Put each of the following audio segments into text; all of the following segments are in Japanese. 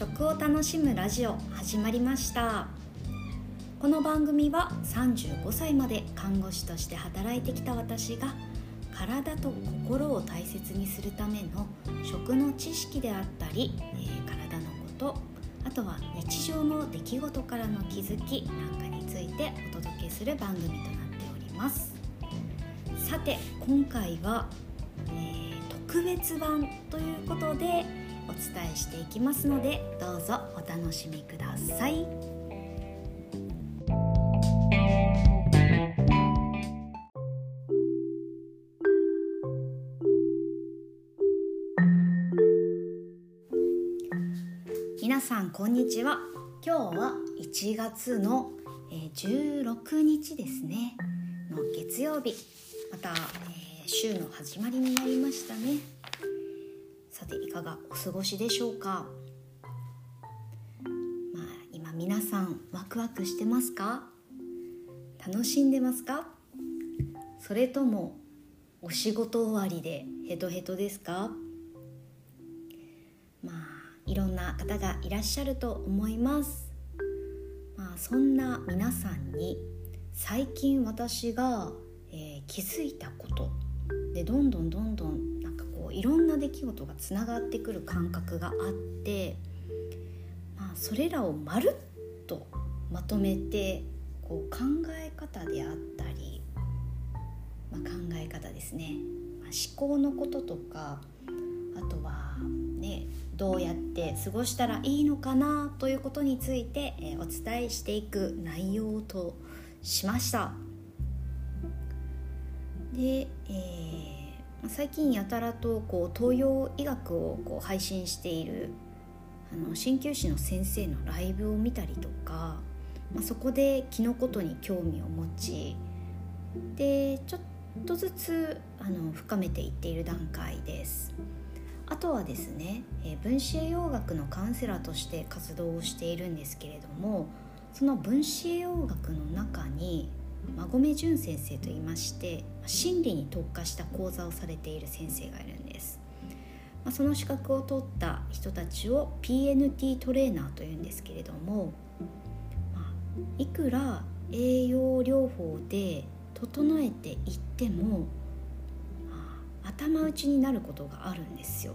食を楽しむラジオ始まりました。この番組は35歳まで看護師として働いてきた私が体と心を大切にするための食の知識であったり、えー、体のことあとは日常の出来事からの気づきなんかについてお届けする番組となっております。さて今回は、えー、特別版ということでお伝えしていきますのでどうぞお楽しみください。皆さんこんにちは。今日は1月の16日ですね。の月曜日。また、えー、週の始まりになりましたね。さていかがお過ごしでしょうか？まあ今皆さんワクワクしてますか？楽しんでますか？それともお仕事終わりでヘトヘトですか？まあいろんな方がいらっしゃると思います。まあそんな皆さんに最近私が、えー、気づいたことでどんどんどんどんいろんな出来事がつながってくる感覚があって、まあ、それらをまるっとまとめてこう考え方であったり、まあ、考え方ですね、まあ、思考のこととかあとはねどうやって過ごしたらいいのかなということについて、え、お伝えしていく内容としました。で、えー最近やたらとこう東洋医学をこう配信しているあの鍼灸師の先生のライブを見たりとか、まあ、そこで気のことに興味を持ちでちょっとずつあの深めていっている段階です。あとはですね、え分子栄養学のカウンセラーとして活動をしているんですけれどもその分子栄養学の中に馬込淳先生といいまして心理に特化した講座をされている先生がいるんです、まあ、その資格を取った人たちを PNT トレーナーというんですけれども、まあ、いくら栄養療法で整えていっても、まあ、頭打ちになることがあるんですよ、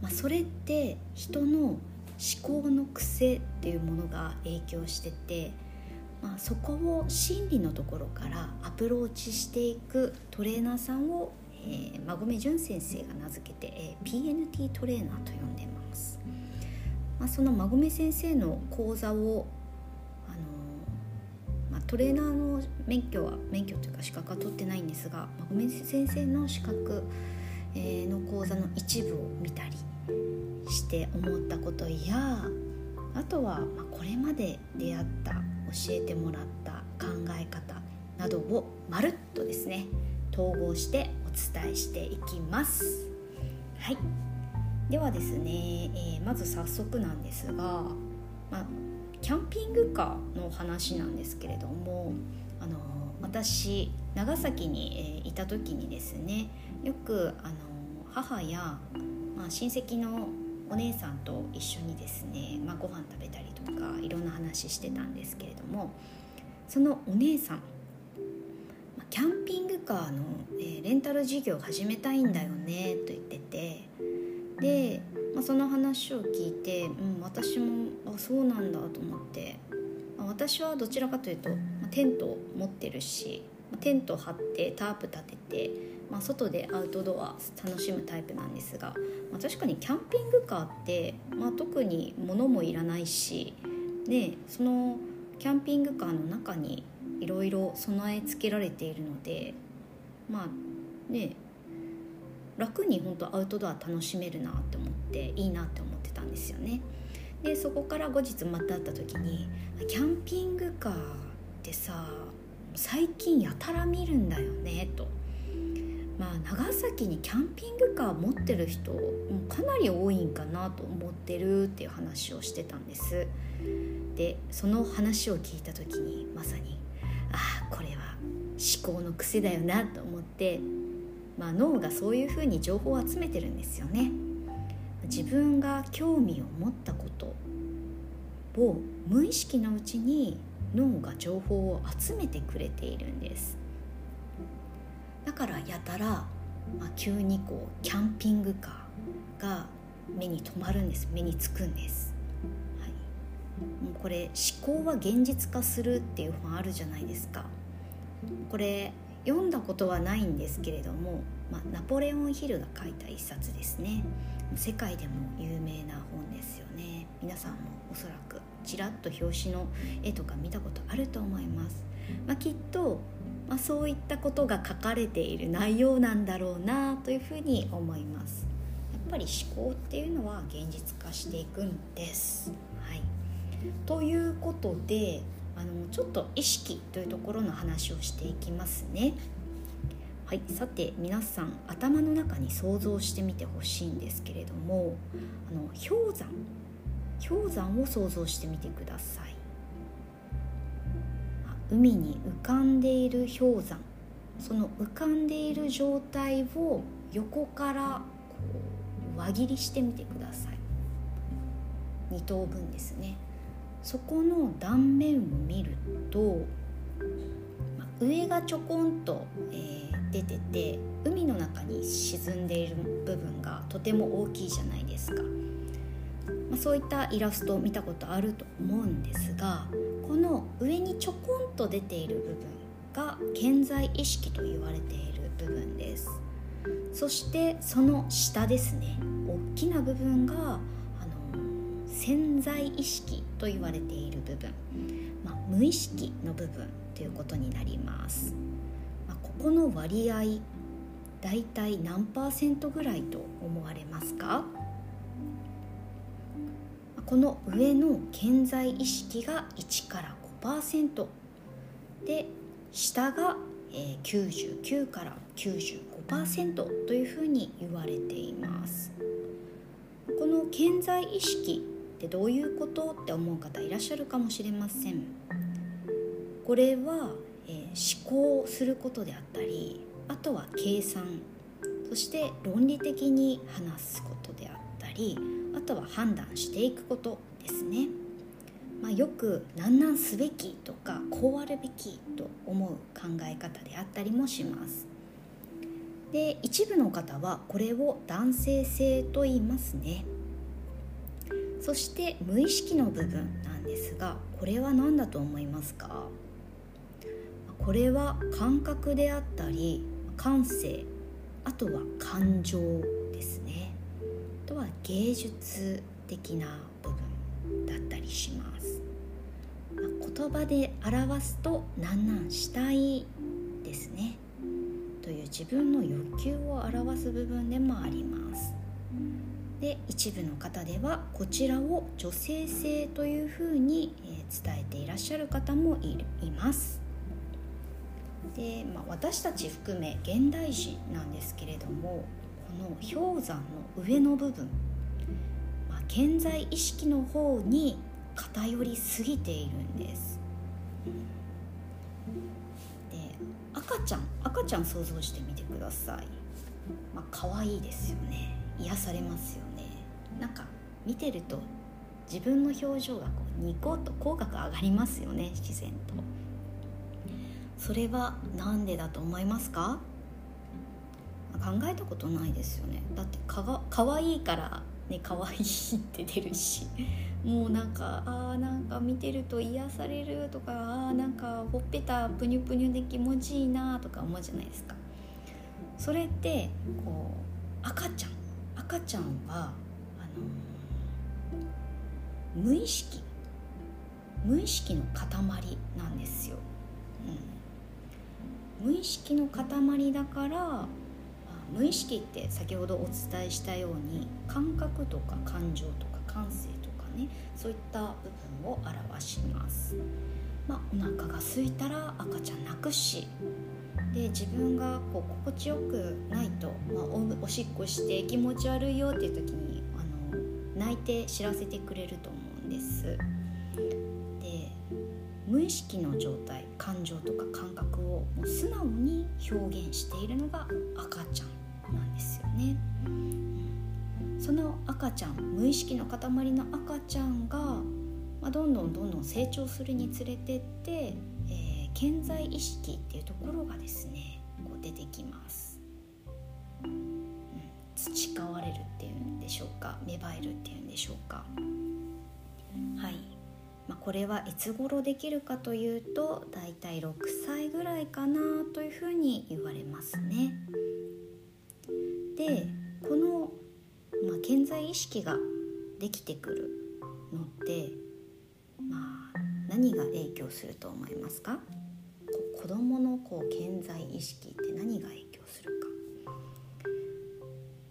まあ、それって人の思考の癖っていうものが影響しててまあ、そこを心理のところからアプローチしていくトレーナーさんを、えー、馬込淳先生が名付けて、えー、PNT トレーナーと呼んでます、まあ、その馬込先生の講座を、あのー、まあ、トレーナーの免許は免許というか資格は取ってないんですが馬込先生の資格、えー、の講座の一部を見たりして思ったことやあとは、まあ、これまで出会った教えてもらった考え方などをまるっとですね統合してお伝えしていきます。はい。ではですね、えー、まず早速なんですが、まあ、キャンピングカーの話なんですけれどもあの私長崎に、えー、いた時にですねよくあの母や、まあ、親戚のお姉さんと一緒にですね、まあ、ご飯食べたりとかいろんな話してたんですけれどもそのお姉さんキャンピングカーの、えー、レンタル事業を始めたいんだよねと言っててで、まあ、その話を聞いて、うん、私もあそうなんだと思って、まあ、私はどちらかというと、まあ、テントを持ってるしまテント張ってタープ立ててま、外でアウトドア楽しむタイプなんですが、ま、確かにキャンピングカーって、まあ、特に物もいらないし、ね、そのキャンピングカーの中にいろいろ備え付けられているのでまあね楽に本当アウトドア楽しめるなって思っていいなって思ってたんですよね。でそこから後日また会った時に「キャンピングカーってさ最近やたら見るんだよね」と。まあ、長崎にキャンピングカー持ってる人もかなり多いんかなと思ってるっていう話をしてたんです。でその話を聞いた時にまさにああこれは思考の癖だよなと思って、まあ、脳がそういうふうに情報を集めてるんですよね。自分が興味を持ったことを無意識のうちに脳が情報を集めてくれているんです。だからやたら、まあ、急にこうキャンピングカーが目に留まるんです。目につくんです、はい、もうこれ思考は現実化するっていう本あるじゃないですか。これ読んだことはないんですけれども、まあ、ナポレオン・ヒルが書いた一冊ですね。世界でも有名な本ですよね。皆さんもおそらくちらっと表紙の絵とか見たことあると思います、まあ、きっと、まあ、そういったことが書かれている内容なんだろうなというふうに思います。やっぱり思考っていうのは現実化していくんです、はい、ということであのちょっと意識というところの話をしていきますね。はい、さて皆さん頭の中に想像してみてほしいんですけれどもあの氷山氷山を想像してみてください。海に浮かんでいる氷山。その浮かんでいる状態を横からこう輪切りしてみてください。2等分ですね。そこの断面を見ると、上がちょこんと、えー、出てて海の中に沈んでいる部分がとても大きいじゃないですか、まあ、そういったイラストを見たことあると思うんですがこの上にちょこんと出ている部分が健在意識と言われている部分です。そしてその下ですね大きな部分があの潜在意識と言われている部分、まあ、無意識の部分ということになります、まあ、ここの割合だいたい何パーセントぐらいと思われますか？この上の潜在意識が1から5%で下が99から95%というふうに言われています。この潜在意識ってどういうことって思う方いらっしゃるかもしれません。これは、えー、思考することであったりあとは計算そして論理的に話すことであったりあとは判断していくことですね、まあ、よく何なんすべきとかこうあるべきと思う考え方であったりもします。で一部の方はこれを男性性と言いますね。そして無意識の部分なんですがこれは何だと思いますか？これは感覚であったり感性あとは感情。とは芸術的な部分だったりします、まあ言葉で表すと「なんなんしたい」ですね。という自分の欲求を表す部分でもあります。で一部の方ではこちらを女性性というふうに、伝えていらっしゃる方もいいます。で、まあ、私たち含め現代人なんですけれどもの氷山の上の部分、まあ、健在意識の方に偏りすぎているんです。で赤ちゃん赤ちゃん想像してみてください。まあ可愛いですよね。癒されますよね。なんか見てると自分の表情がこうニコッと口角上がりますよね自然と。それは何でだと思いますか？考えたことないですよね。だってかがかわいいからね可愛いって出るし。もうなんかあーなんか見てると癒されるとかあーなんかほっぺたぷにゅぷにゅで気持ちいいなとか思うじゃないですか。それってこう赤ちゃん。赤ちゃんはあの無意識。無意識の塊なんですよ、うん、無意識の塊だから無意識って先ほどお伝えしたように感覚とか感情とか感性とかねそういった部分を表します、まあ、お腹が空いたら赤ちゃん泣くしで自分がこう心地よくないと、まあ、おおしっこして気持ち悪いよっていう時にあの泣いて知らせてくれると思うんです。で無意識の状態感情とか感覚をもう素直に表現しているのが赤ちゃんなんですよね。その赤ちゃん無意識の塊の赤ちゃんが、まあ、どんどんどんどん成長するにつれてって、えー、健在意識っていうところがですねこう出てきます、うん、培われるっていうんでしょうか芽生えるっていうんでしょうか。はい、まあ、これはいつ頃できるかというとだいたい6歳ぐらいかなというふうに言われますね。でこのまあ、健在意識ができてくるのってまあ何が影響すると思いますか？子どものこう健在意識って何が影響する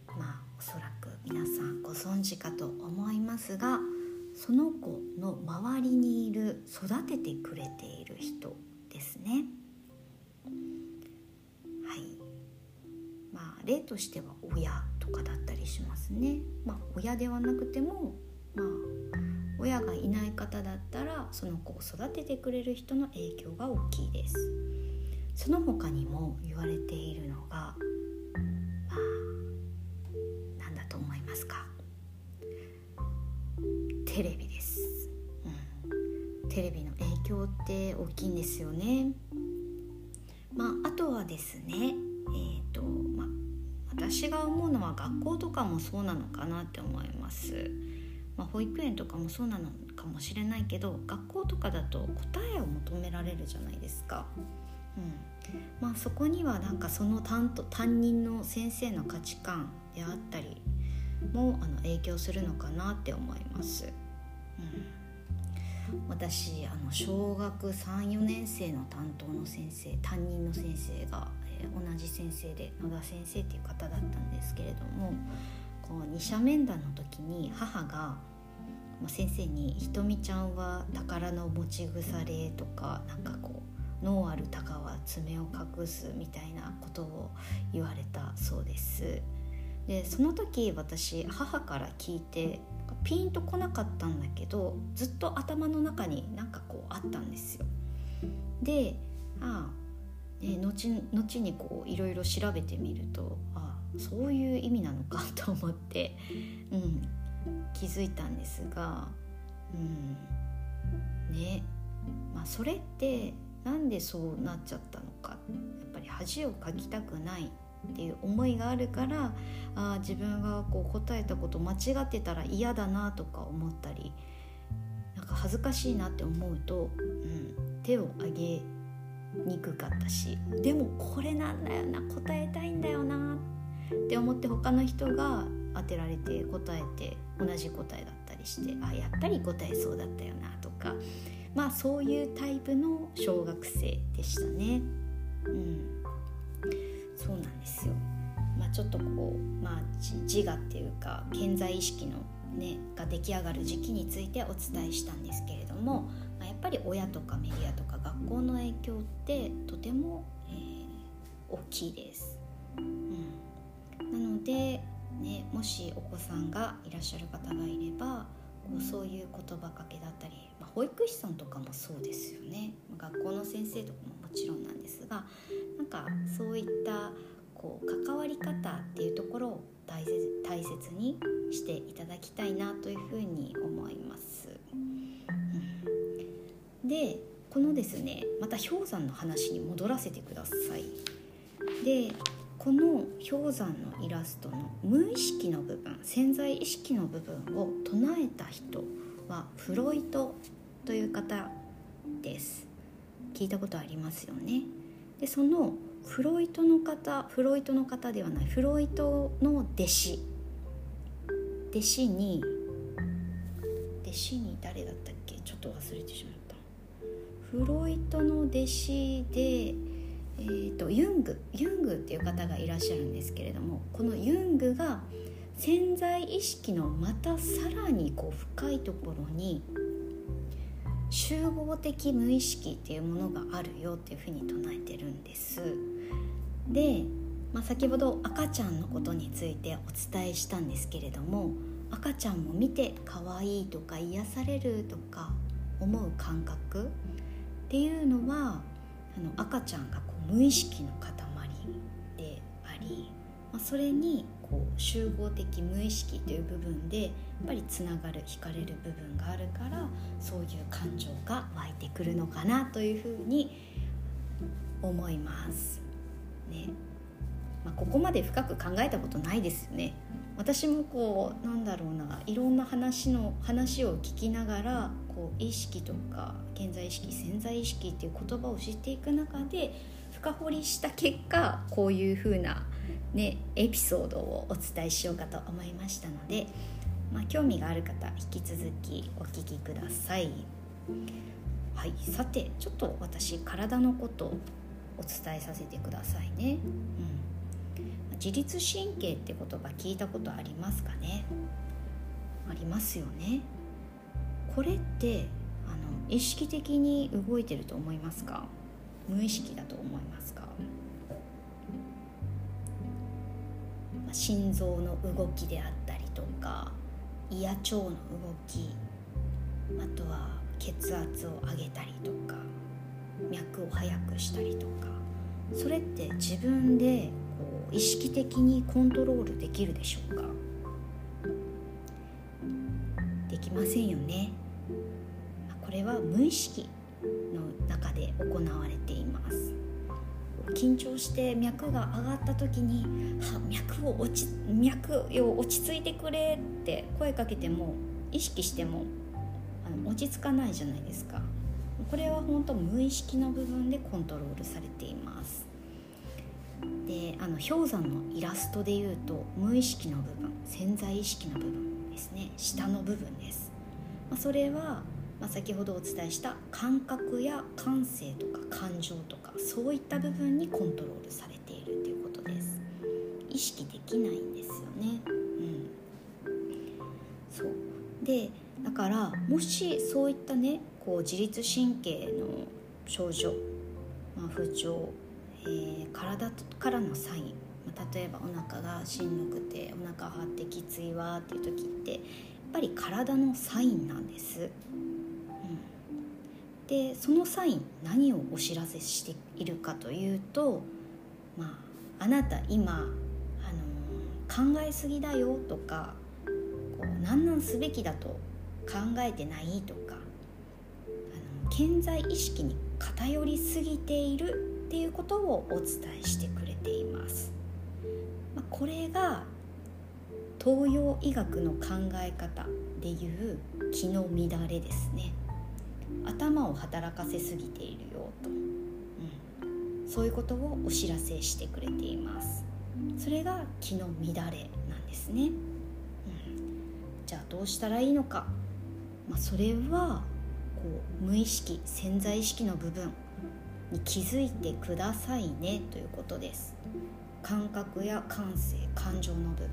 かまあおそらく皆さんご存知かと思いますがその子の周りにいる育ててくれている人ですね。例としては親とかだったりしますね。まあ、親ではなくても、まあ、親がいない方だったらその子を育ててくれる人の影響が大きいです。その他にも言われているのが、まあ、何だと思いますかテレビです、うん、テレビの影響って大きいんですよね。まあ、あとはですね、えーと、私が思うのは学校とかもそうなのかなって思います、まあ、保育園とかもそうなのかもしれないけど学校とかだと答えを求められるじゃないですか、うん。まあ、そこにはなんかその担当担任の先生の価値観であったりもあの影響するのかなって思います、うん、私あの小学34年生の担当の先生担任の先生が同じ先生で野田先生っていう方だったんですけれどもこう二者面談の時に母が先生に「ひとみちゃんは宝の持ち腐れ」とかなんかこう「脳ある鷹は爪を隠す」みたいなことを言われたそうです。でその時私母から聞いてピンとこなかったんだけどずっと頭の中になんかこうあったんですよ。でああで後後にこういろいろ調べてみるとあそういう意味なのかと思って、うん、気づいたんですが、うん。ね。まあ、それってなんでそうなっちゃったのか。やっぱり恥をかきたくないっていう思いがあるからあ自分がこう答えたこと間違ってたら嫌だなとか思ったりなんか恥ずかしいなって思うと、うん、手を挙げにくかったしでもこれなんだよな答えたいんだよなって思って他の人が当てられて答えて同じ答えだったりしてあやっぱり答えそうだったよなとかまあそういうタイプの小学生でしたね。うん、そうなんですよ。まあ、ちょっとこう、まあ、自我っていうか健在意識の、ね、が出来上がる時期についてお伝えしたんですけれども、まあ、やっぱり親とかメディアとか学校の影響ってとても、えー、大きいです。うん、なので、ね、もしお子さんがいらっしゃる方がいればこうそういう言葉かけだったり、まあ、保育士さんとかもそうですよね学校の先生とかももちろんなんですがなんかそういったこう関わり方っていうところを大切大切にしていただきたいなというふうに思います。でこのですねまた氷山の話に戻らせてください。でこの氷山のイラストの無意識の部分潜在意識の部分を唱えた人はフロイトという方です。聞いたことありますよね。でそのフロイトの方フロイトの方ではないフロイトの弟子。弟子に弟子に誰だったっけ？ちょっと忘れてしまった。フロイトの弟子で、えーと、ユングユングっていう方がいらっしゃるんですけれどもこのユングが潜在意識のまたさらにこう深いところに集合的無意識っていうものがあるよっていうふうに唱えてるんです。で、まあ、先ほど赤ちゃんのことについてお伝えしたんですけれども赤ちゃんも見て可愛いとか癒されるとか思う感覚っていうのはあの赤ちゃんがこう無意識の塊であり、まあ、それにこう集合的無意識という部分でやっぱりつながる惹かれる部分があるからそういう感情が湧いてくるのかなというふうに思います。ねまあ、ここまで深く考えたことないですよね。私もこうなんだろうないろんな話の話を聞きながらこう意識とか現在意識潜在意識っていう言葉を知っていく中で深掘りした結果こういう風なねエピソードをお伝えしようかと思いましたので、まあ、興味がある方引き続きお聞きください。はい、さてちょっと私体のことをお伝えさせてくださいね。うん、自律神経って言葉聞いたことありますかね？ありますよね。これってあの意識的に動いてると思いますか？無意識だと思いますか？心臓の動きであったりとか胃や腸の動きあとは血圧を上げたりとか脈を速くしたりとかそれって自分でこう意識的にコントロールできるでしょうか？できませんよね。これは無意識の中で行われています。緊張して脈が上がった時に「は脈を落ち脈を落ち着いてくれ」って声かけても意識してもあの落ち着かないじゃないですか。これは本当無意識の部分でコントロールされています。であの氷山のイラストでいうと無意識の部分潜在意識の部分ですね。下の部分です、まあ、それはまあ、先ほどお伝えした感覚や感性とか感情とかそういった部分にコントロールされているということです。意識できないんですよね。うん。そう。でだからもしそういったねこう自律神経の症状、まあ、不調、えー、体からのサイン、例えばお腹がしんどくてお腹張ってきついわっていう時ってやっぱり体のサインなんです。でそのサイン何をお知らせしているかというと、まあ、あなた今、あの考えすぎだよとかこう何なんすべきだと考えてないとかあの健在意識に偏りすぎているっていうことをお伝えしてくれています。まあ、これが東洋医学の考え方でいう気の乱れですね。頭を働かせすぎているよと、うん、そういうことをお知らせしてくれています。それが気の乱れなんですね、うん、じゃあどうしたらいいのか、まあ、それはこう無意識潜在意識の部分に気づいてくださいね。ということです。感覚や感性感情の部分、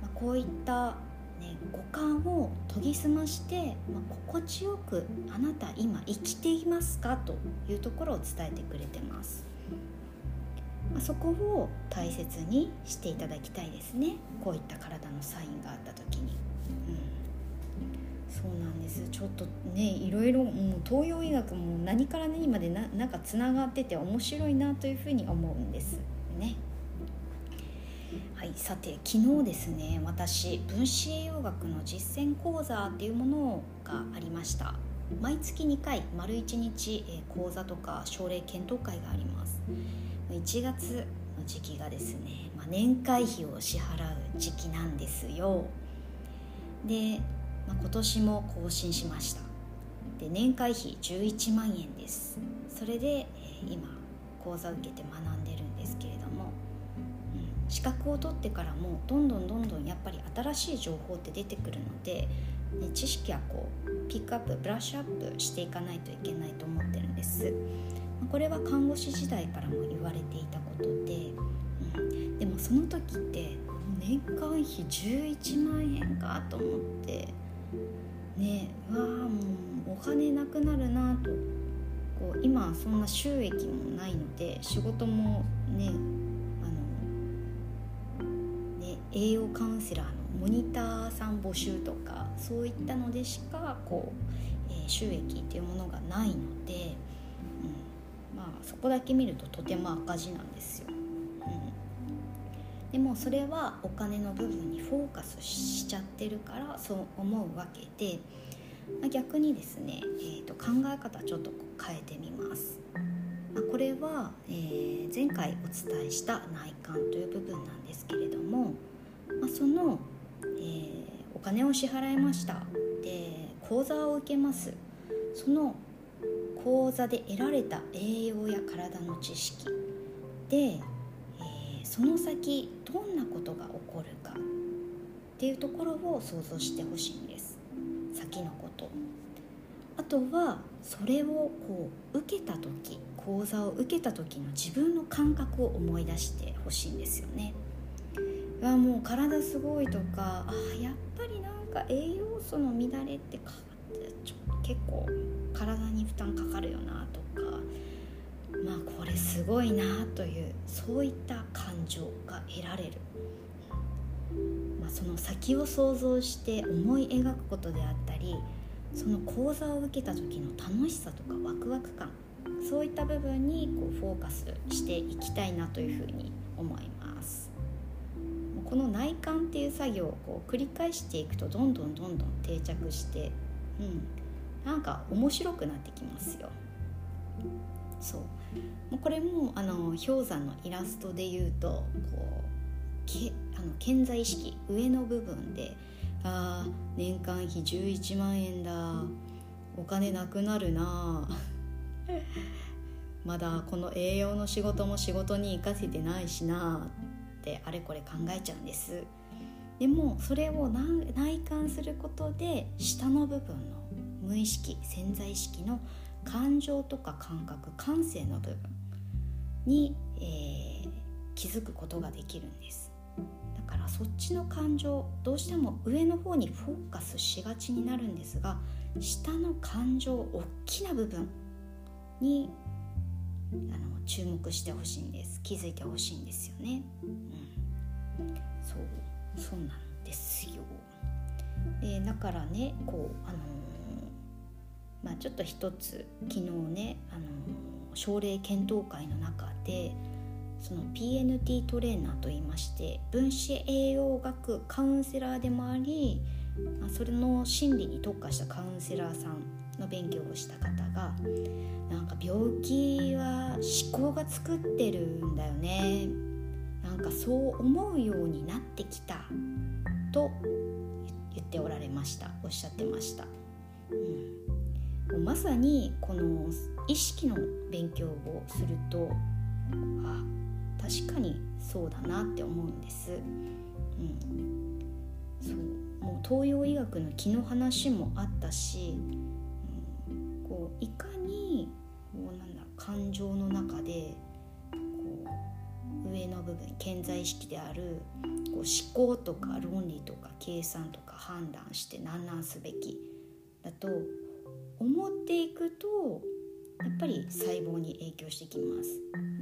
まあ、こういったね、感を研ぎ澄まして、まあ、心地よくあなた今生きていますかというところを伝えてくれてます、まあ、そこを大切にしていただきたいですね。こういった体のサインがあった時に、うん、そうなんです。ちょっとねいろいろもう東洋医学も何から何までななんかつながってて面白いなというふうに思うんです。いさて昨日ですね私分子栄養学の実践講座っていうものがありました。毎月2回丸1日、え講座とか症例検討会があります。1月の時期がですね、まあ、年会費を支払う時期なんですよ。で、まあ、今年も更新しました。で年会費11万円です。それで、え今講座受けて学んでるんです。資格を取ってからもどんどんどんどんやっぱり新しい情報って出てくるので、ね、知識はこうピックアップブラッシュアップしていかないといけないと思ってるんです。これは看護師時代からも言われていたことで、うん、でもその時って年間費11万円かと思ってねわあもうお金なくなるなと。こう今そんな収益もないので仕事もね栄養カウンセラーのモニターさん募集とかそういったのでしかこう、えー、収益っていうものがないので、うん、まあそこだけ見るととても赤字なんですよ。うんでもそれはお金の部分にフォーカスしちゃってるからそう思うわけで、まあ、逆にですね、えーと、考え方ちょっと変えてみます。まあ、これは、えー、前回お伝えした内観という部分なんですけれども、まあ、その、えー、お金を支払いました。で講座を受けます。その講座で得られた栄養や体の知識。で、えー、その先どんなことが起こるか。っていうところを想像してほしいんです。先のこと。あとはそれをこう受けた時講座を受けた時の自分の感覚を思い出してほしいんですよね。わもう体すごいとかあやっぱりなんか栄養素の乱れってかちょ結構体に負担かかるよなとかまあこれすごいなというそういった感情が得られる、まあ、その先を想像して思い描くことであったりその講座を受けた時の楽しさとかワクワク感そういった部分にこうフォーカスしていきたいなというふうに思います。この内観っていう作業をこう繰り返していくとどんどんどんどん定着して、うん、なんか面白くなってきますよ。そう。もうこれもあの氷山のイラストで言うとこうけあの健在意識上の部分であ年間費11万円だ。お金なくなるな。まだこの栄養の仕事も仕事に生かせてないしな。ってあれこれ考えちゃうんです。でもそれを内観することで下の部分の無意識潜在意識の感情とか感覚感性の部分に、えー、気づくことができるんです。だからそっちの感情どうしても上の方にフォーカスしがちになるんですが下の感情大きな部分にあの注目してほしいんです。気づいてほしいんですよね、うん、そうそうなんですよ。でだからねこうあのまあ、ちょっと一つ昨日ねあの症例検討会の中でその PNT トレーナーといいまして分子栄養学カウンセラーでもあり、まあ、それの心理に特化したカウンセラーさんの勉強をした方がなんか病気は思考が作ってるんだよね。なんかそう思うようになってきたと言っておられました。おっしゃってました。うん。まさにこの意識の勉強をするとあ確かにそうだなって思うんです。うん、そう。もう東洋医学の気の話もあったし、うん、こういかにこうなんだ感情の中でこう上の部分健在意識であるこう思考とか論理とか計算とか判断して何なんすべきだと思っていくとやっぱり細胞に影響してきます。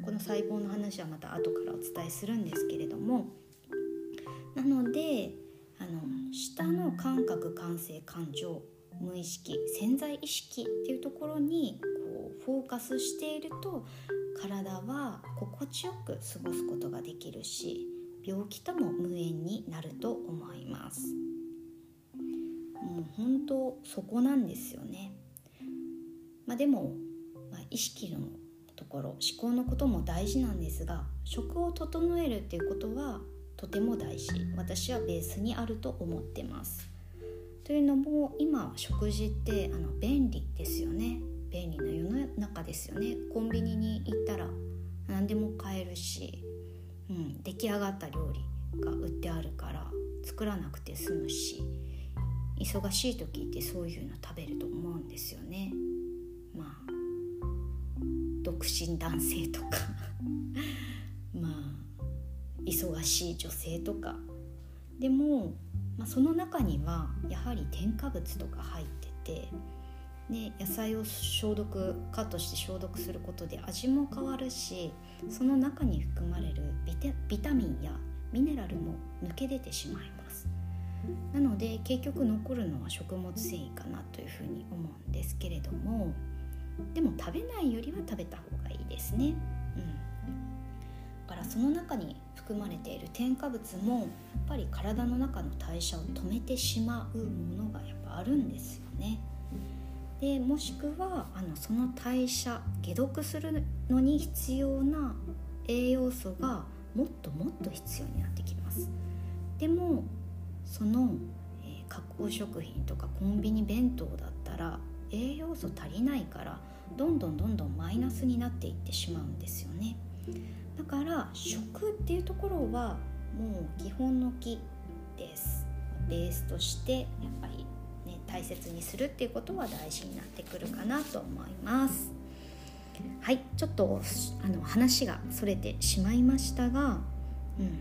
この細胞の話はまた後からお伝えするんですけれどもなのであの下の感覚感性感情無意識潜在意識っていうところにこうフォーカスしていると体は心地よく過ごすことができるし病気とも無縁になると思います。もう本当そこなんですよね。まあ、でも、まあ、意識のところ思考のことも大事なんですが食を整えるっていうことはとても大事私はベースにあると思ってます。というのも今食事ってあの便利ですよね便利な世の中ですよねコンビニに行ったら何でも買えるし、うん、出来上がった料理が売ってあるから作らなくて済むし忙しい時ってそういうの食べると思うんですよね。まあ独身男性とか忙しい女性とか。でも、まあ、その中にはやはり添加物とか入ってて、ね、野菜を消毒カットして消毒することで味も変わるしその中に含まれるビタミンやミネラルも抜け出てしまいます。なので結局残るのは食物繊維かなというふうに思うんですけれどもでも食べないよりは食べた方がいいですね、うん、だからその中に含まれている添加物もやっぱり体の中の代謝を止めてしまうものがやっぱあるんですよね。でもしくはあのその代謝解毒するのに必要な栄養素がもっともっと必要になってきますでもその、えー、加工食品とかコンビニ弁当だったら栄養素足りないからどんどんどんどんマイナスになっていってしまうんですよねだから食っていうところはもう基本の木です。ベースとしてやっぱりね大切にするっていうことは大事になってくるかなと思います。はいちょっとあの話がそれてしまいましたが、うん、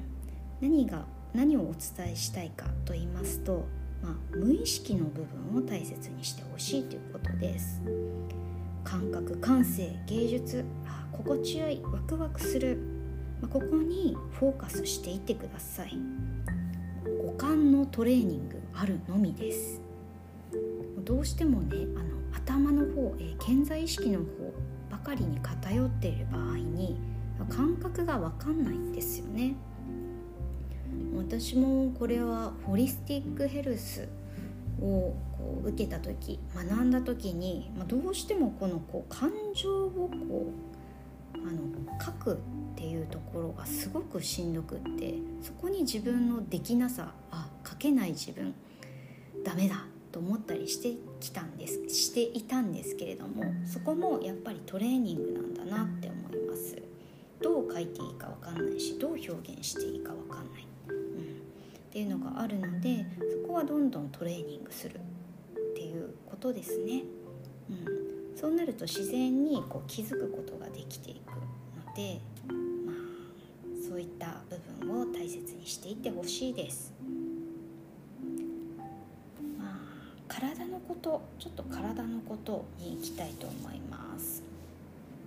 何が何をお伝えしたいかと言いますと、まあ、無意識の部分を大切にしてほしいということです。感覚感性芸術あ心地よいワクワクする、まあ、ここにフォーカスしていってください。五感のトレーニングあるのみです。どうしてもねあの頭の方、えー、健在意識の方ばかりに偏っている場合に感覚が分かんないんですよね。私もこれはホリスティックヘルスをこう受けた時学んだ時に、まあ、どうしてもこのこう感情をこうあの書くっていうところがすごくしんどくってそこに自分のできなさあ書けない自分ダメだと思ったりしてきたんですしていたんですけれどもそこもやっぱりトレーニングなんだなって思います。どう書いていいか分かんないしどう表現していいか分かんない、うん、っていうのがあるのでそこはどんどんトレーニングするっていうことですね、うん、そうなると自然にこう気づくことができていくのでまあそういった部分を大切にしていってほしいです。ま体のことちょっと体のことに行きたいと思います、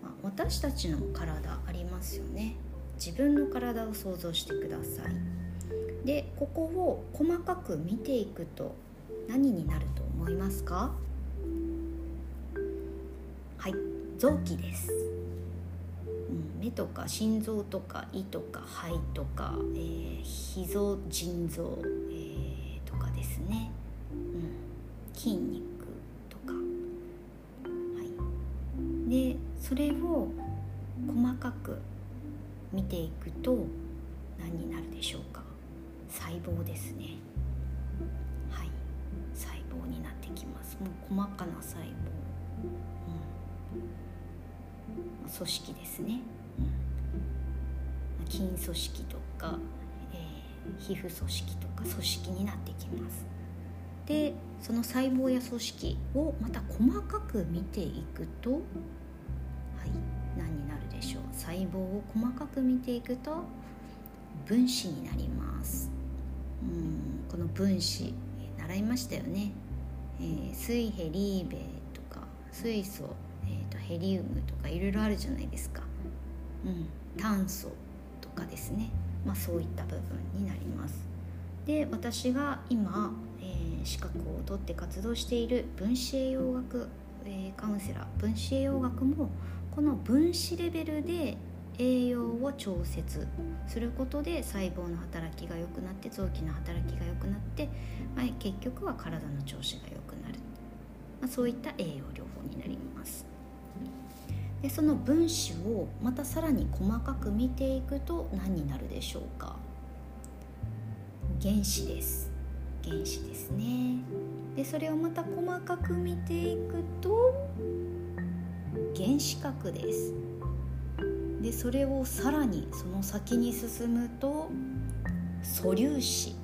まあ、私たちの体ありますよね。自分の体を想像してください。でここを細かく見ていくと何になると思いますか？臓器です、うん、目とか心臓とか胃とか肺とか、えー、脾臓腎臓、えー、とかですね。うん筋肉とか、はい、でそれを細かく見ていくと何になるでしょうか。細胞ですね。はい。細胞になってきます。もう細かな細胞、うん、組織ですね、うん、筋組織とか、えー、皮膚組織とか組織になってきます。でその細胞や組織をまた細かく見ていくとはい何になるでしょう。細胞を細かく見ていくと分子になります。うんこの分子習いましたよね、えー、水ヘリーベとか水素、えーと、ヘリウムとかいろいろあるじゃないですか、うん、炭素とかですね、まあ、そういった部分になります。で私が今え資格を取って活動している分子栄養学、えー、カウンセラー分子栄養学もこの分子レベルで栄養を調節することで細胞の働きが良くなって臓器の働きが良くなって、はい、結局は体の調子が良くなる、まあ、そういった栄養療法になります。でその分子をまたさらに細かく見ていくと何になるでしょうか？原子です。原子ですね。でそれをまた細かく見ていくと原子核です。でそれをさらにその先に進むと素粒子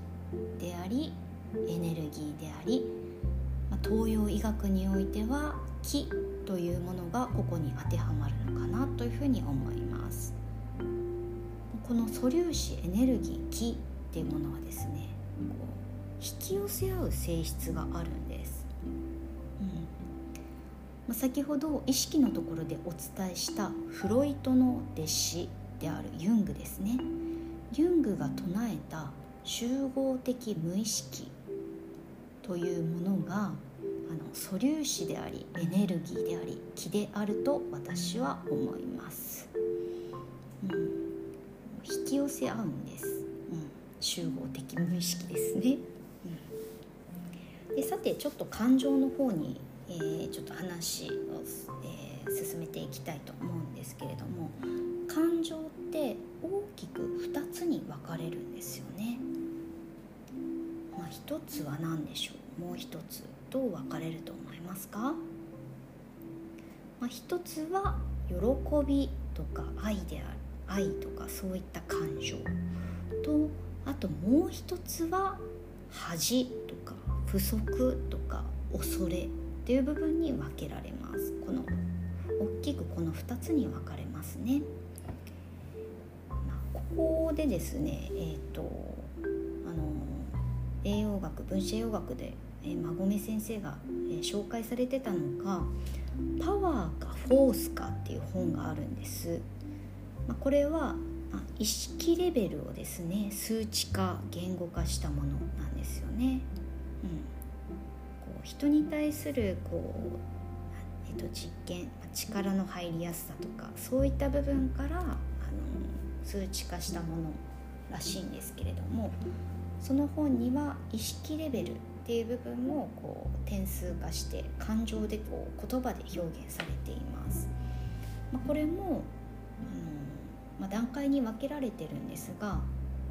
でありエネルギーであり、東洋医学においては気というものがここに当てはまるのかなというふうに思います。この素粒子エネルギー気っていうものはですね引き寄せ合う性質があるんです、うん。まあ、先ほど意識のところでお伝えしたフロイトの弟子であるユングですね。ユングが唱えた集合的無意識というものがの素粒子でありエネルギーであり気であると私は思います、うん、引き寄せ合うんです、うん、集合的無意識ですね、うん、でさてちょっと感情の方に、えー、ちょっと話を、えー、進めていきたいと思うんですけれども感情って大きく2つに分かれるんですよね、まあ、1つは何でしょう？もう1つ。どう分かれると思いますか、まあ、1つは喜びとか愛である愛とかそういった感情。とあともう一つは恥とか不足とか恐れっていう部分に分けられます。この大きくこの2つに分かれますね、まあ、ここでですねえっ、ー、とあの栄養学分子栄養学で、えー、馬込先生が、えー、紹介されてたのが「パワーかフォースか」っていう本があるんです。まあ、これは意識レベルをですね数値化言語化したものなんですよね。うん、こう人に対するこう、えっと、実験力の入りやすさとかそういった部分からあの数値化したものらしいんですけれどもその本には意識レベルっていう部分をこう点数化して感情でこう言葉で表現されています。まあ、これもまあ、段階に分けられてるんですが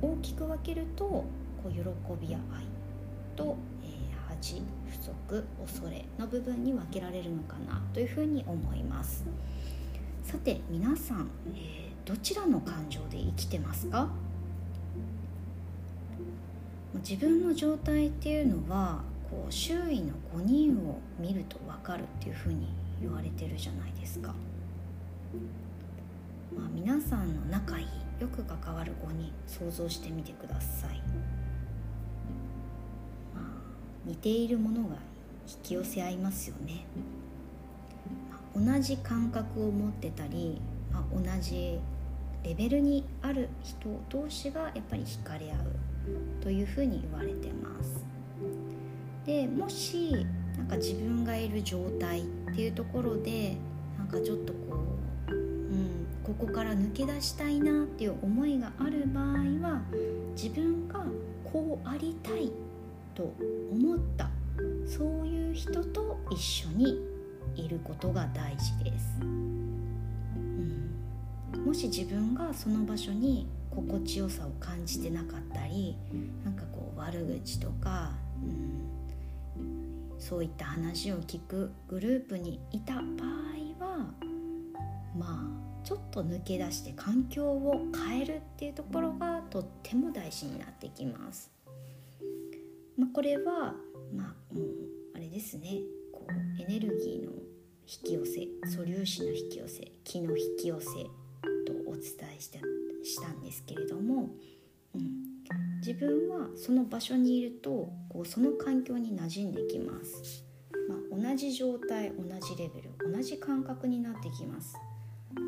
大きく分けるとこう喜びや愛と、えー、恥不足恐れの部分に分けられるのかなというふうに思いますさて皆さん、えー、どちらの感情で生きてますか？自分の状態っていうのはこう周囲の5人を見ると分かるっていうふうに言われてるじゃないですか。まあ、皆さんの仲いいよく関わる5人想像してみてください、まあ、似ているものが引き寄せ合いますよね、まあ、同じ感覚を持ってたり、まあ、同じレベルにある人同士がやっぱり惹かれ合う。というふうに言われてます。でもしなんか自分がいる状態っていうところでなんかちょっとこう、うん、ここから抜け出したいなっていう思いがある場合は自分がこうありたいと思ったそういう人と一緒にいることが大事です、うん、もし自分がその場所に心地よさを感じてなかったりなんかこう悪口とか、うん、そういった話を聞くグループにいた場合はまあちょっと抜け出して環境を変えるっていうところがとっても大事になってきます。まあ、これは、まあ、もうあれですねこうエネルギーの引き寄せ素粒子の引き寄せ気の引き寄せとお伝えしたしたんですけれども、うん、自分はその場所にいるとこうその環境に馴染んできます、まあ、同じ状態同じレベル同じ感覚になってきます。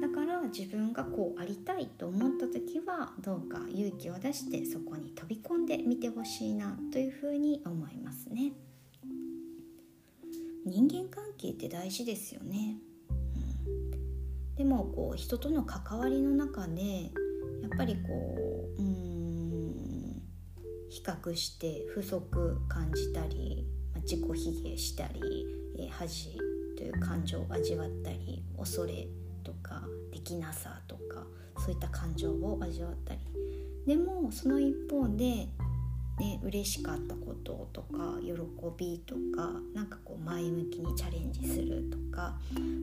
だから自分がこうありたいと思った時はどうか勇気を出してそこに飛び込んでみてほしいなというふうに思いますね。人間関係って大事ですよね、うん、でもこう人との関わりの中でやっぱりこううん比較して不足感じたり自己卑下したり、え、恥という感情を味わったり恐れとかできなさとかそういった感情を味わったり。でもその一方でね嬉しかったこととか喜びとかなんかこう前向きにチャレンジするとか、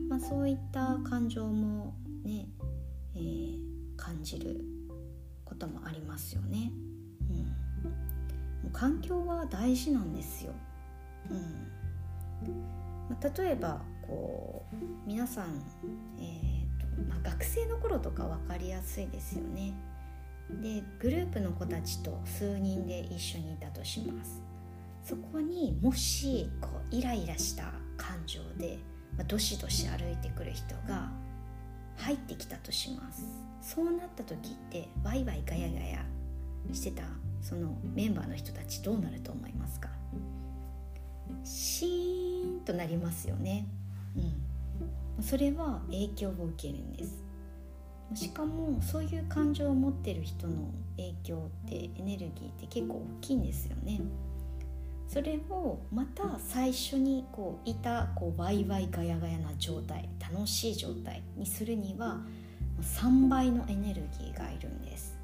まあ、そういった感情もね、えー、感じることもありますよね。うん、環境は大事なんですよ。うん。まあ、例えばこう皆さん、えーまあ、学生の頃とか分かりやすいですよね。でグループの子たちと数人で一緒にいたとします。そこにもしこうイライラした感情で、まあ、どしどし歩いてくる人が入ってきたとします。そうなった時ってワイワイガヤガヤしてたそのメンバーの人たちどうなると思いますか？シーンとなりますよね。うん。それは影響を受けるんです。しかもそういう感情を持ってる人の影響ってエネルギーって結構大きいんですよね。それをまた最初にこういたこうワイワイガヤガヤな状態楽しい状態にするには3倍のエネルギーがいるんです。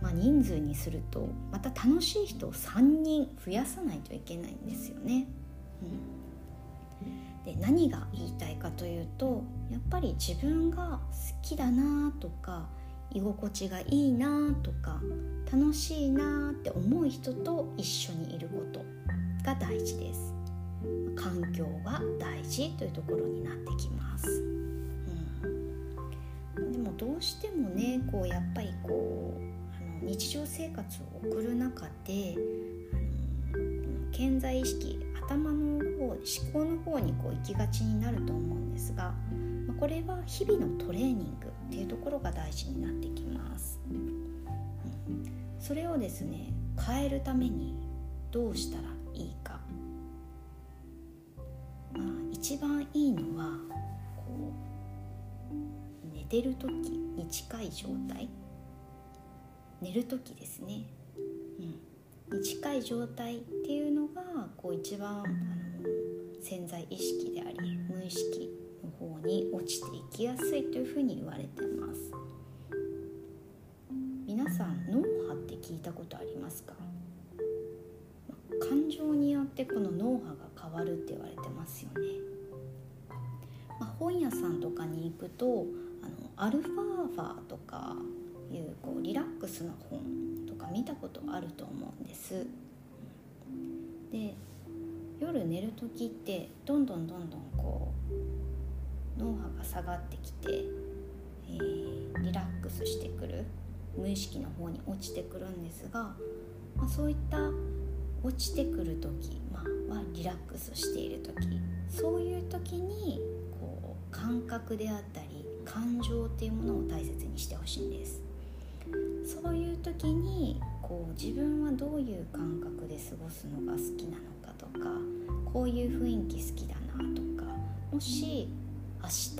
まあ、人数にするとまた楽しい人を3人増やさないといけないんですよね。うん、で何が言いたいかというとやっぱり自分が好きだなとか居心地がいいなとか楽しいなって思う人と一緒にいることが大事です環境が大事というところになってきます、どうしてもねこうやっぱりこうあの日常生活を送る中であの健在意識頭の方思考の方にこう行きがちになると思うんですがまこれは日々のトレーニングっていうところが大事になってきます、うん、それをですね変えるためにどうしたらいいか、まあ、一番いいのはてる時に近い状態？寝る時ですね、うん、に近い状態っていうのがこう一番あの潜在意識であり無意識の方に落ちていきやすいというふうに言われてます。皆さん脳波って聞いたことありますか？感情によってこの脳波が変わるって言われてますよね、まあ、本屋さんとかに行くとアルファーファーとかいうこうリラックスの本とか見たことあると思うんです。で夜寝る時ってどんどんどんどんこう脳波が下がってきて、えー、リラックスしてくる無意識の方に落ちてくるんですが、まあ、そういった落ちてくる時、まあ、はリラックスしている時そういう時にこう感覚であったり感情っていうものを大切にしてほしいんです。そういう時にこう自分はどういう感覚で過ごすのが好きなのかとかこういう雰囲気好きだなとかもし明日、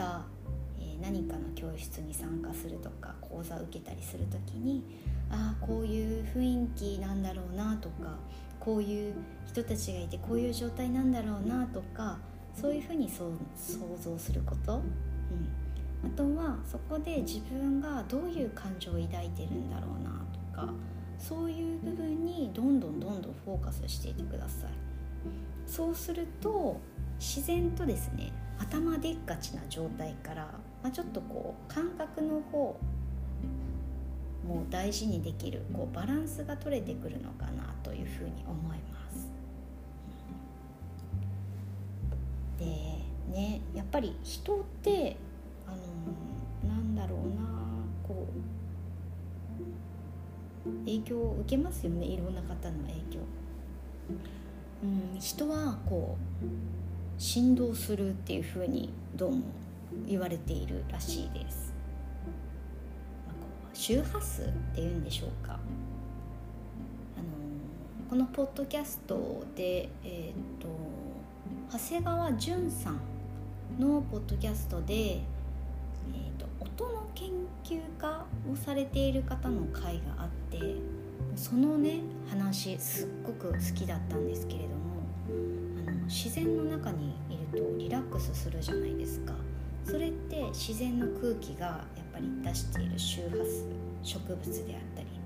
えー、何かの教室に参加するとか講座を受けたりする時にああこういう雰囲気なんだろうなとかこういう人たちがいてこういう状態なんだろうなとかそういうふうに想像すること、うん、あとはそこで自分がどういう感情を抱いてるんだろうなとかそういう部分にどんどんどんどんフォーカスしていてくださいそうすると自然とですね頭でっかちな状態から、まあ、ちょっとこう感覚の方も大事にできるこうバランスが取れてくるのかなというふうに思います。でねやっぱり人って影響を受けますよねいろんな方の影響。うん、人はこう振動するっていうふうにどうも言われているらしいです。まあ、こう周波数っていうんでしょうか。あのこのポッドキャストで、えーと、長谷川淳さんのポッドキャストで、えーと音の研究家をされている方の会があってそのね話すっごく好きだったんですけれどもあの自然の中にいるとリラックスするじゃないですかそれって自然の空気がやっぱり出している周波数植物であったり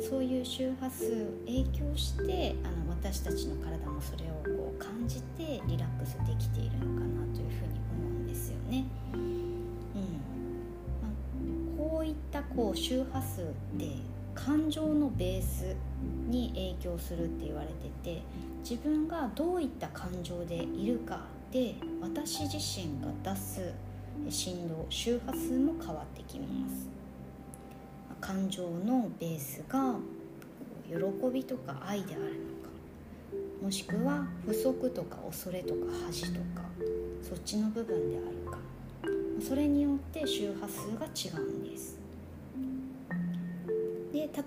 そういう周波数影響してあの私たちの体もそれをこう感じてリラックスできているのかなというふうに思うんですよね。うんまあ、こういったこう周波数って感情のベースに影響するって言われてて自分がどういった感情でいるかで私自身が出す振動周波数も変わってきます。感情のベースが喜びとか愛であるのかもしくは不足とか恐れとか恥とかそっちの部分であるか。それによって周波数が違うんです。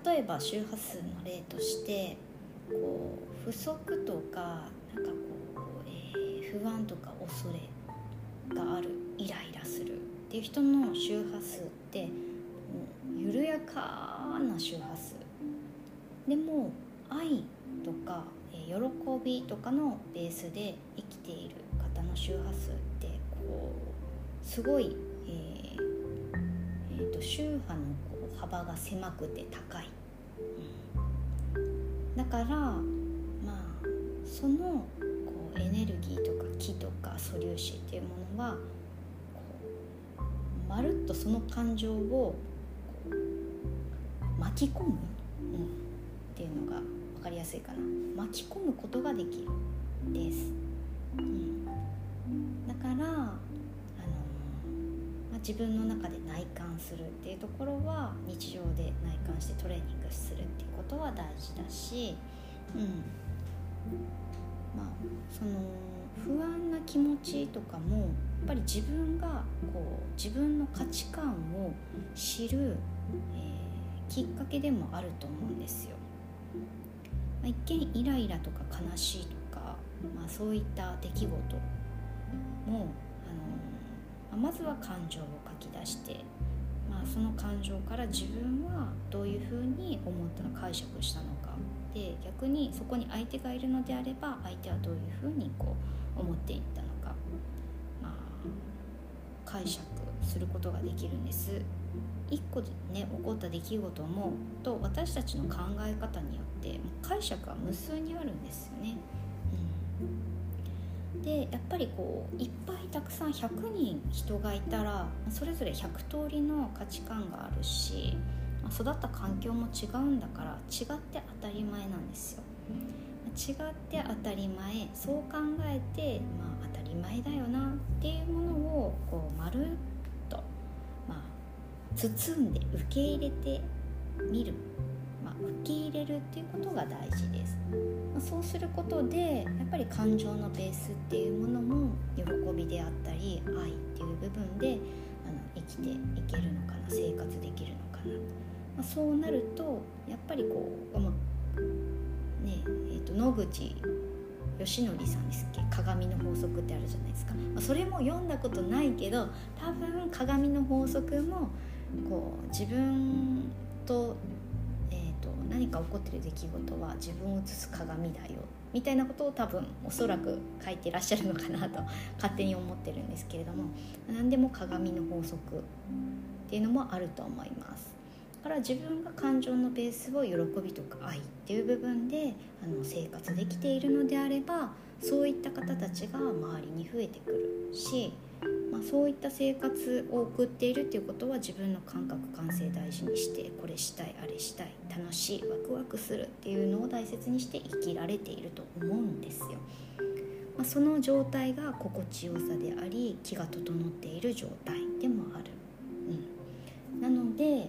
例えば周波数の例としてこう不足とかなんかこう、えー、不安とか恐れがあるイライラするっていう人の周波数って緩やかな周波数。でも愛とかえ喜びとかのベースで生きている方の周波数ってこうすごい、えーえーと、周波の幅が狭くて高い、うん、だからまあそのこうエネルギーとか気とか素粒子っていうものはこうまるっとその感情を巻き込む、うん、っていうのが分かりやすいかな。巻き込むことができる。です、うん、だから、自分の中で内観するっていうところは日常で内観してトレーニングするっていうことは大事だし、うんまあ、その不安な気持ちとかもやっぱり自分がこう自分の価値観を知る、えー、きっかけでもあると思うんですよ。まあ、一見イライラとか悲しいとか、まあ、そういった出来事も、ま、まずは感情を書き出して、まあ、その感情から自分はどういうふうに思ったの解釈したのかで逆にそこに相手がいるのであれば相手はどういうふうにこう思っていったのか、まあ、解釈することができるんです。一個でね起こった出来事もと私たちの考え方によって解釈は無数にあるんですよね。でやっぱりこういっぱいたくさん100人人がいたらそれぞれ100通りの価値観があるし育った環境も違うんだから違って当たり前なんですよ。違って当たり前そう考えて、まあ、当たり前だよなっていうものをこうまるっと、まあ包んで受け入れてみる、まあ、受け入れるっていうことが大事です、まあ、そうすることでやっぱり感情のベースっていうものも喜びであったり愛っていう部分であの生きていけるのかな生活できるのかな、まあ、そうなるとやっぱりこう、まあ、ねえーと、野口吉典さんですっけ？鏡の法則ってあるじゃないですか、まあ、それも読んだことないけど多分鏡の法則もこう自分,、と、何か起こってる出来事は自分を映す鏡だよみたいなことを多分おそらく書いてらっしゃるのかなと勝手に思ってるんですけれども何でも鏡の法則っていうのもあると思います。だから自分が感情のベースを喜びとか愛っていう部分であの生活できているのであればそういった方たちが周りに増えてくるしまあ、そういった生活を送っているっていうことは自分の感覚感性大事にしてこれしたいあれしたい楽しいワクワクするっていうのを大切にして生きられていると思うんですよ。まあ、その状態が心地よさであり気が整っている状態でもある。うん、なので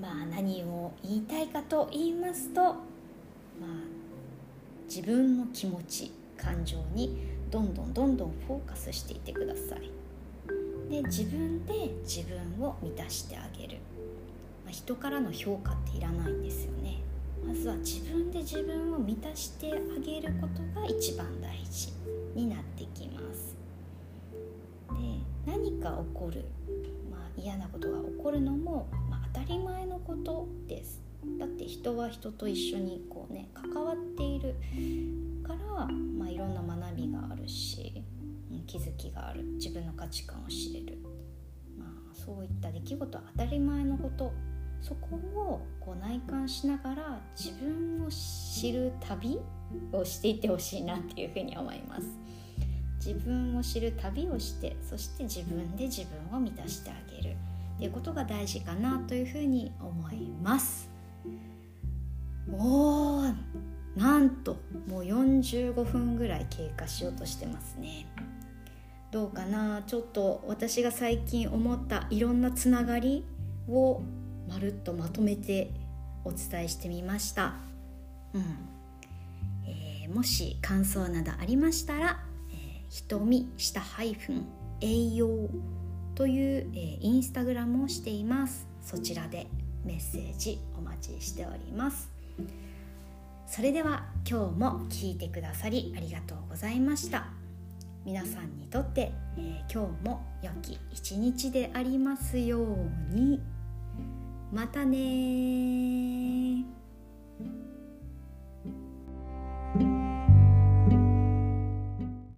まあ何を言いたいかと言いますと、まあ、自分の気持ち感情にどんどんどんどんフォーカスしていってください。で自分で自分を満たしてあげる、まあ、人からの評価っていらないんですよね。まずは自分で自分を満たしてあげることが一番大事になってきます。で何か起こる、まあ、嫌なことが起こるのも、まあ、当たり前のことです。だって人は人と一緒にこうね関わっているから、まあ、いろんな学びがあるし、気づきがある。自分の価値観を知れる、まあ、そういった出来事は当たり前のこと。そこをこう内観しながら自分を知る旅をしていってほしいなっていうふうに思います。自分を知る旅をしてそして自分で自分を満たしてあげる。っていうことが大事かなというふうに思います。おーなんともう45分ぐらい経過しようとしてますね。どうかな。ちょっと私が最近思ったいろんなつながりをまるっとまとめてお伝えしてみました。うん、えー、もし感想などありましたら「えー、瞳下ハイフン栄養」という、えー、インスタグラムをしています。そちらでメッセージお待ちしております。それでは今日も聞いてくださりありがとうございました。皆さんにとって、えー、今日も良き一日でありますように。またね